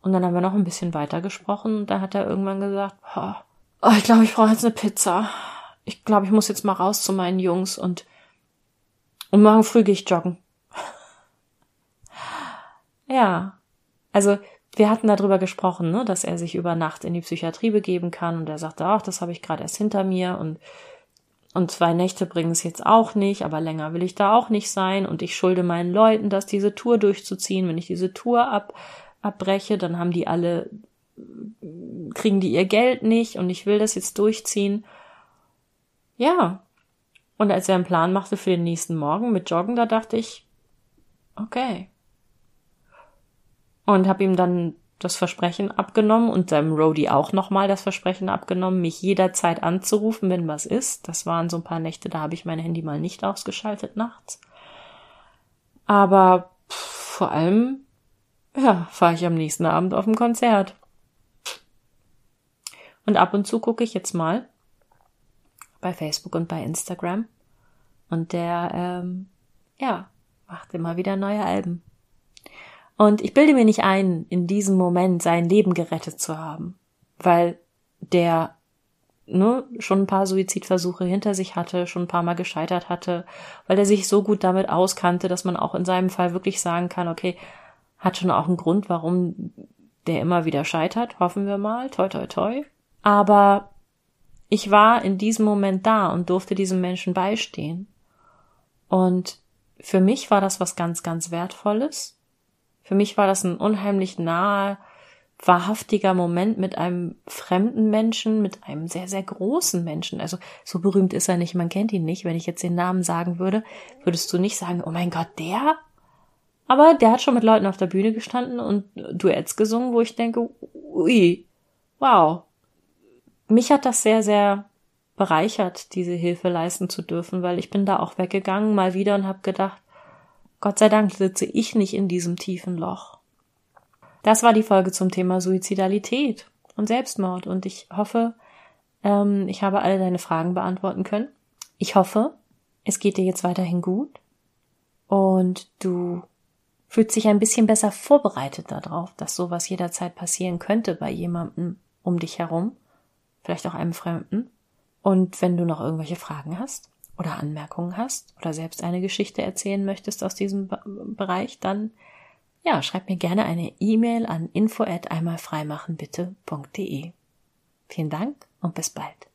Und dann haben wir noch ein bisschen weiter gesprochen und da hat er irgendwann gesagt, oh, ich glaube, ich brauche jetzt eine Pizza. Ich glaube, ich muss jetzt mal raus zu meinen Jungs und, und morgen früh gehe ich joggen. ja, also wir hatten darüber gesprochen, ne, dass er sich über Nacht in die Psychiatrie begeben kann und er sagte, ach, das habe ich gerade erst hinter mir und und zwei Nächte bringen es jetzt auch nicht, aber länger will ich da auch nicht sein und ich schulde meinen Leuten, das diese Tour durchzuziehen. Wenn ich diese Tour ab, abbreche, dann haben die alle, kriegen die ihr Geld nicht und ich will das jetzt durchziehen. Ja. Und als er einen Plan machte für den nächsten Morgen mit Joggen, da dachte ich, okay. Und habe ihm dann das Versprechen abgenommen und seinem Roadie auch nochmal das Versprechen abgenommen, mich jederzeit anzurufen, wenn was ist. Das waren so ein paar Nächte, da habe ich mein Handy mal nicht ausgeschaltet nachts. Aber pff, vor allem, ja, fahre ich am nächsten Abend auf ein Konzert. Und ab und zu gucke ich jetzt mal bei Facebook und bei Instagram. Und der, ähm, ja, macht immer wieder neue Alben. Und ich bilde mir nicht ein, in diesem Moment sein Leben gerettet zu haben, weil der ne, schon ein paar Suizidversuche hinter sich hatte, schon ein paar Mal gescheitert hatte, weil er sich so gut damit auskannte, dass man auch in seinem Fall wirklich sagen kann, okay, hat schon auch einen Grund, warum der immer wieder scheitert, hoffen wir mal, toi toi toi. Aber ich war in diesem Moment da und durfte diesem Menschen beistehen. Und für mich war das was ganz, ganz Wertvolles. Für mich war das ein unheimlich nahe, wahrhaftiger Moment mit einem fremden Menschen, mit einem sehr, sehr großen Menschen. Also so berühmt ist er nicht, man kennt ihn nicht. Wenn ich jetzt den Namen sagen würde, würdest du nicht sagen, oh mein Gott, der? Aber der hat schon mit Leuten auf der Bühne gestanden und Duets gesungen, wo ich denke, ui, wow. Mich hat das sehr, sehr bereichert, diese Hilfe leisten zu dürfen, weil ich bin da auch weggegangen mal wieder und habe gedacht, Gott sei Dank sitze ich nicht in diesem tiefen Loch. Das war die Folge zum Thema Suizidalität und Selbstmord und ich hoffe, ähm, ich habe alle deine Fragen beantworten können. Ich hoffe, es geht dir jetzt weiterhin gut und du fühlst dich ein bisschen besser vorbereitet darauf, dass sowas jederzeit passieren könnte bei jemandem um dich herum, vielleicht auch einem Fremden. Und wenn du noch irgendwelche Fragen hast, oder Anmerkungen hast oder selbst eine Geschichte erzählen möchtest aus diesem Bereich, dann ja, schreib mir gerne eine E-Mail an info at einmalfreimachenbitte.de. Vielen Dank und bis bald.